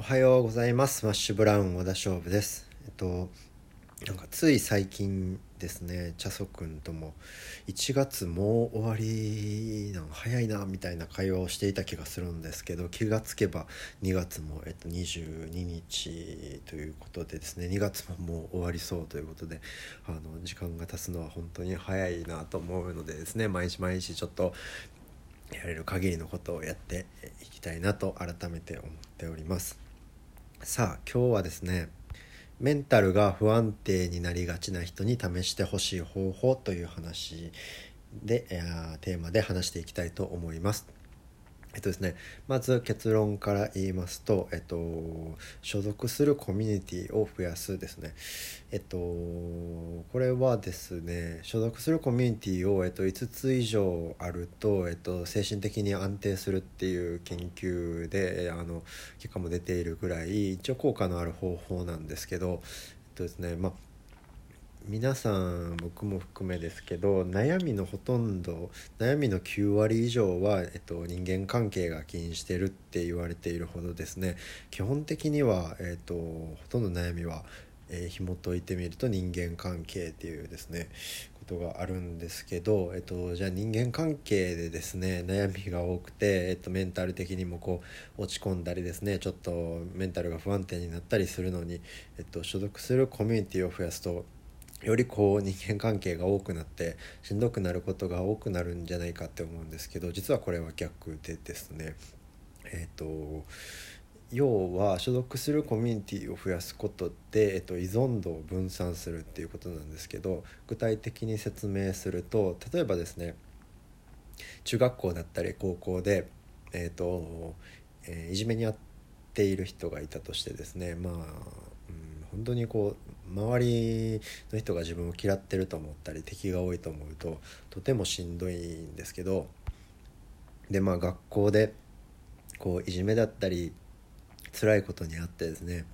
おはようございます。マッシュブラウン小田勝負です。えっとなんかつい最近ですねチャソ君とも1月もう終わりなん早いなみたいな会話をしていた気がするんですけど気がつけば2月も、えっと、22日ということでですね2月ももう終わりそうということであの時間が経つのは本当に早いなと思うのでですね毎日毎日ちょっとやれる限りのことをやっていきたいなと改めて思っております。さあ今日はですねメンタルが不安定になりがちな人に試してほしい方法という話でテーマで話していきたいと思います。えっとですね、まず結論から言いますと、えっと、所属するコミュニティを増やすですね。えっと、これはですね、所属するコミュニティを、えっと、5つ以上あると、えっと、精神的に安定するっていう研究で、あの、結果も出ているぐらい、一応効果のある方法なんですけど、えっとですね、まあ、皆さん僕も含めですけど悩みのほとんど悩みの9割以上は、えっと、人間関係が起因してるって言われているほどですね。基本的には、えっと、ほとんど悩みは、えー、紐解いてみると人間関係っていうですねことがあるんですけど、えっと、じゃあ人間関係でですね悩みが多くて、えっと、メンタル的にもこう落ち込んだりですねちょっとメンタルが不安定になったりするのに、えっと、所属するコミュニティを増やすとよりこう人間関係が多くなってしんどくなることが多くなるんじゃないかって思うんですけど実はこれは逆でですね。えっ、ー、と要は所属するコミュニティを増やすことで、えっと、依存度を分散するっていうことなんですけど具体的に説明すると例えばですね中学校だったり高校で、えっとえー、いじめに遭っている人がいたとしてですねまあうん本当にこう周りの人が自分を嫌ってると思ったり敵が多いと思うととてもしんどいんですけどでまあ学校でこういじめだったり辛いことにあってですね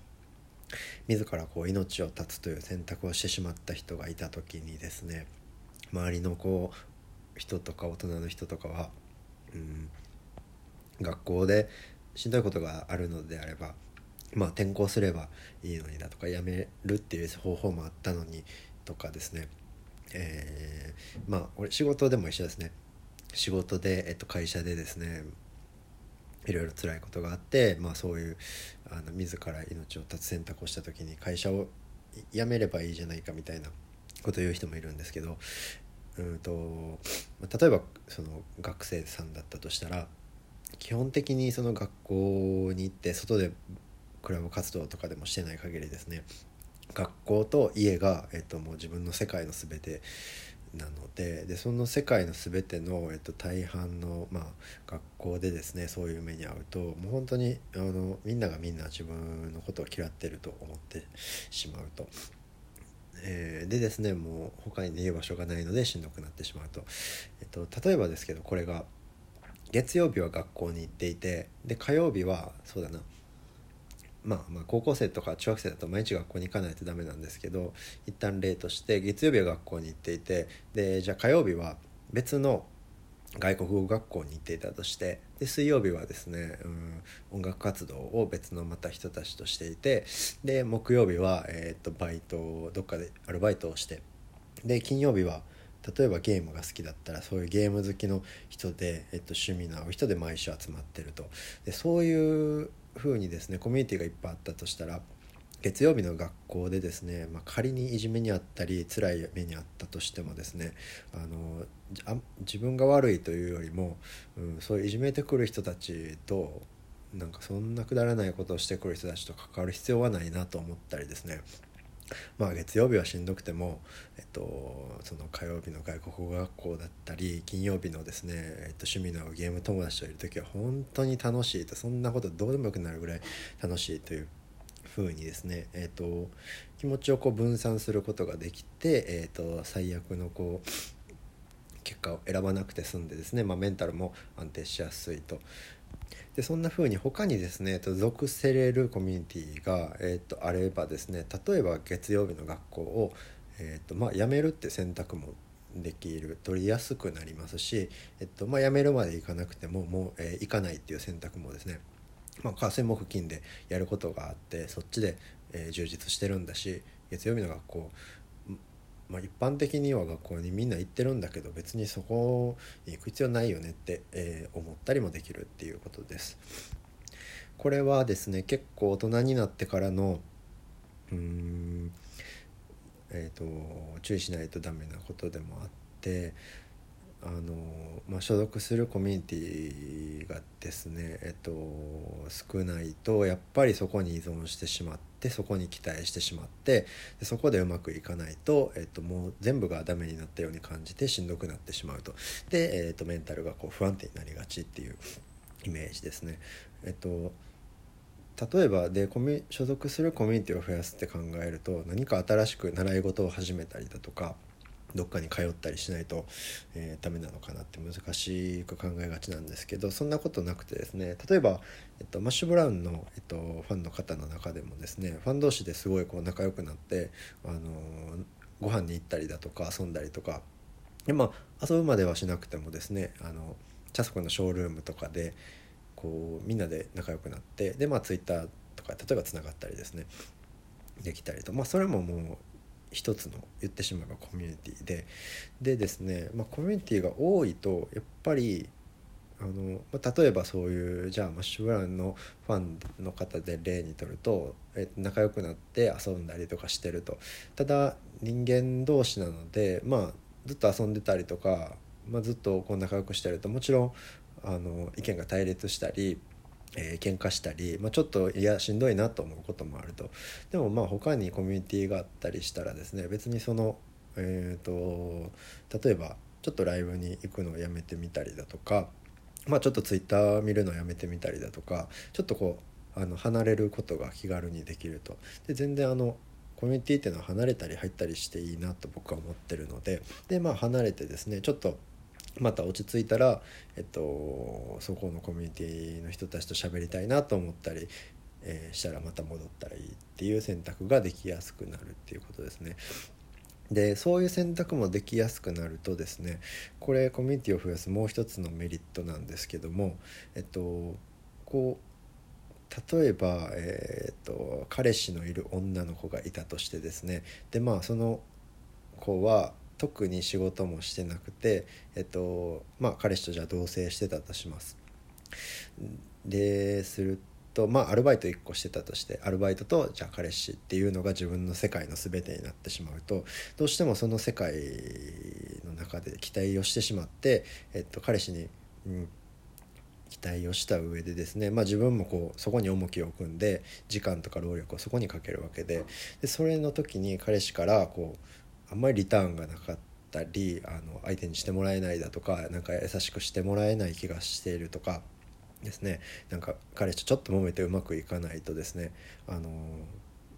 自らこう命を絶つという選択をしてしまった人がいた時にですね周りのこう人とか大人の人とかは、うん、学校でしんどいことがあるのであればまあ転校すればいいのにだとか辞めるっていう方法もあったのにとかですね。えー、まあ俺仕事でも一緒ですね。仕事で、えっと、会社でですねいろいろ辛いことがあって、まあ、そういうあの自ら命を絶つ選択をした時に会社を辞めればいいじゃないかみたいなことを言う人もいるんですけどうんと例えばその学生さんだったとしたら基本的にその学校に行って外でクラブ活動とかでもしてない限りですね学校と家が、えっと、もう自分の世界の全てなのででその世界の全ての、えっと、大半の、まあ、学校でですねそういう目に遭うともう本当にあのみんながみんな自分のことを嫌ってると思ってしまうと。えー、でですねもう他に逃げ場所がないのでしんどくなってしまうと、えっと、例えばですけどこれが月曜日は学校に行っていてで火曜日はそうだなまあ、まあ高校生とか中学生だと毎日学校に行かないとダメなんですけど一旦例として月曜日は学校に行っていてでじゃあ火曜日は別の外国語学校に行っていたとしてで水曜日はですね、うん、音楽活動を別のまた人たちとしていてで木曜日は、えー、とバイトどっかでアルバイトをしてで金曜日は例えばゲームが好きだったらそういうゲーム好きの人で、えっと、趣味の合う人で毎週集まってると。でそういう風にですねコミュニティがいっぱいあったとしたら月曜日の学校でですね、まあ、仮にいじめにあったり辛い目にあったとしてもですねあの自分が悪いというよりも、うん、そういういじめてくる人たちとなんかそんなくだらないことをしてくる人たちと関わる必要はないなと思ったりですねまあ月曜日はしんどくても、えっと、その火曜日の外国語学校だったり金曜日のですね、えっと、趣味のゲーム友達といる時は本当に楽しいとそんなことどうでもよくなるぐらい楽しいという風にですね、えっと、気持ちをこう分散することができて、えっと、最悪のこう結果を選ばなくて済んでですね、まあ、メンタルも安定しやすいと。でそんな風に他にですね属せれるコミュニティが、えー、とあればですね例えば月曜日の学校を、えーとまあ、辞めるって選択もできる取りやすくなりますし、えっとまあ、辞めるまでいかなくてももう、えー、行かないっていう選択もですねまあ、火水木金でやることがあってそっちで、えー、充実してるんだし月曜日の学校まあ、一般的には学校にみんな行ってるんだけど別にそこに行く必要ないよねって、えー、思ったりもできるっていうことです。これはですね結構大人になってからのうんえーと、注意しないとダメなことでもあってあの、まあ、所属するコミュニティがですね、えっと、少ないとやっぱりそこに依存してしまってそこに期待してしまってでそこでうまくいかないと、えっと、もう全部がダメになったように感じてしんどくなってしまうとで、えっと、メンタルがこう不安定になりがちっていうイメージですね。えっと例えばでコミ所属するコミュニティを増やすって考えると何か新しく習い事を始めたりだとかどっかに通ったりしないと、えー、ダメなのかなって難しく考えがちなんですけどそんなことなくてですね例えば、えっと、マッシュ・ブラウンの、えっと、ファンの方の中でもですねファン同士ですごいこう仲良くなってあのご飯に行ったりだとか遊んだりとかで、まあ、遊ぶまではしなくてもですねあのチャスコのショールームとかでこうみんなで仲良くなってでまあツイッターとか例えばつながったりですねできたりとまあそれももう一つの言ってしまえばコミュニティで。でですね、まあ、コミュニティが多いとやっぱりあの、まあ、例えばそういうじゃあマッシュブラウンのファンの方で例にとると、え仲良くなって遊んだりとかしてると。ただ人間同士なのでまあずっと遊んでたりとか、まあ、ずっとこう仲良くしてるともちろんあの意見が対立したりえー、喧嘩したり、まあ、ちょっといやしんどいなと思うこともあると。でもまあ他にコミュニティがあったりしたらですね別にその、えーと、例えばちょっとライブに行くのをやめてみたりだとか、まあ、ちょっとツイッター見るのをやめてみたりだとかちょっとこうあの離れることが気軽にできると。で全然あのコミュニティっていうのは離れたり入ったりしていいなと僕は思ってるのででまあ離れてですねちょっとまた落ち着いたら、えっと、そこのコミュニティの人たちと喋りたいなと思ったり、えー、したらまた戻ったらいいっていう選択ができやすくなるっていうことですね。でそういう選択もできやすくなるとですねこれコミュニティを増やすもう一つのメリットなんですけどもえっとこう例えば、えー、っと彼氏のいる女の子がいたとしてですねでまあその子は特に仕事もしてなくて、えっとまあ、彼氏とじゃあ同棲してたとします。でするとまあアルバイト1個してたとしてアルバイトとじゃあ彼氏っていうのが自分の世界の全てになってしまうとどうしてもその世界の中で期待をしてしまって、えっと、彼氏に、うん、期待をした上でですね、まあ、自分もこうそこに重きを置くんで時間とか労力をそこにかけるわけででそれの時に彼氏からこうあんまりリターンがなかったりあの相手にしてもらえないだとかなんか優しくしてもらえない気がしているとかですね。なんか彼氏とちょっと揉めてうまくいかないとですねあの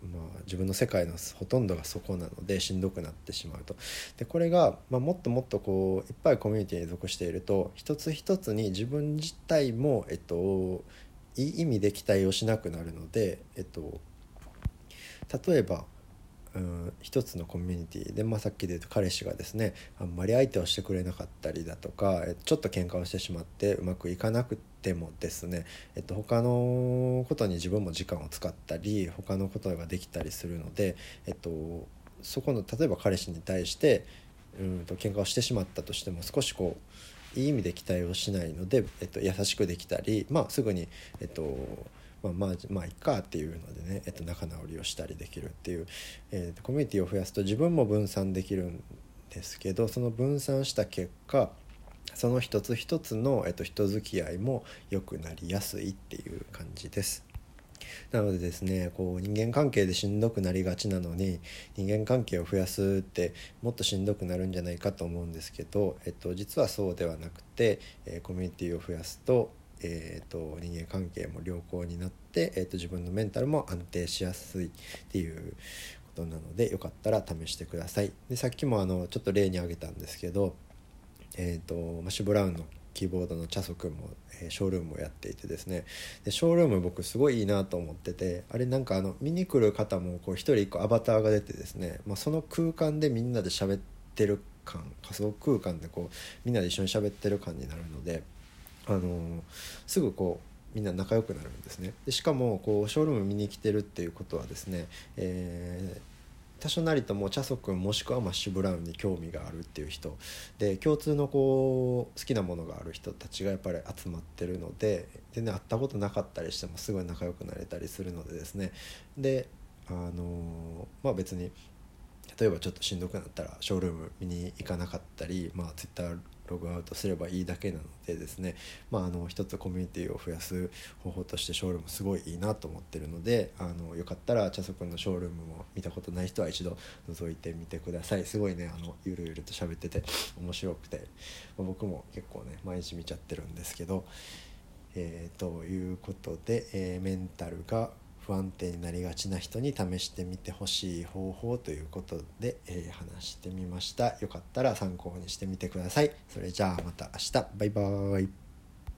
まあ、自分の世界のほとんどがそこなのでしんどくなってしまうと。でこれが、まあ、もっともっとこういっぱいコミュニティに属していると一つ一つに自分自体も、えっと、いい意味で期待をしなくなるので、えっと、例えばうん、一つのコミュニティで、まあ、さっきで言うと彼氏がですねあんまり相手をしてくれなかったりだとかちょっと喧嘩をしてしまってうまくいかなくてもですね、えっと、他のことに自分も時間を使ったり他のことができたりするので、えっと、そこの例えば彼氏に対してうんと喧嘩をしてしまったとしても少しこういい意味で期待をしないので、えっと、優しくできたり、まあ、すぐに、えっと、まあまあまあいっかっていうのでね、えっと、仲直りをしたりできるっていう、えー、コミュニティを増やすと自分も分散できるんですけどその分散した結果その一つ一つの、えっと、人付き合いも良くなりやすいっていう感じです。なのでですねこう人間関係でしんどくなりがちなのに人間関係を増やすってもっとしんどくなるんじゃないかと思うんですけど、えっと、実はそうではなくて、えー、コミュニティを増やすとえーと、人間関係も良好になって、えーと、自分のメンタルも安定しやすいっていうことなのでよかったら試してくださいでさっきもあのちょっと例に挙げたんですけど、えーと、マシュ・ブラウンのキーボードのチャソ君も、えー、ショールームをやっていてですねでショールーム僕すごいいいなと思っててあれなんかあの見に来る方もこう1人1個アバターが出てですね、まあ、その空間でみんなで喋ってる感仮想空間でこうみんなで一緒に喋ってる感になるので。あのすぐこうみんな仲良くなるんですね。でしかもこうショールーム見に来てるっていうことはですね、えー多少なりともチャソ君もしくはマッシュブラウンに興味があるっていう人。で共通のこう好きなものがある人たちがやっぱり集まってるので全然会ったことなかったりしてもすごい仲良くなれたりするのでですね。であのまあ別に例えばちょっとしんどくなったらショールーム見に行かなかったりまあ Twitter ログアウトすればいいだけなのでですね、まあ、あの一つコミュニティを増やす方法としてショールームすごいいいなと思ってるのであのよかったら茶くんのショールームも見たことない人は一度覗いてみてください。すごいねあのゆるゆると喋ってて面白くて、まあ、僕も結構ね毎日見ちゃってるんですけど、えー、ということで、えー、メンタルが不安定になりがちな人に試してみてほしい方法ということで、えー、話してみました。よかったら参考にしてみてください。それじゃあまた明日。バイバーイ。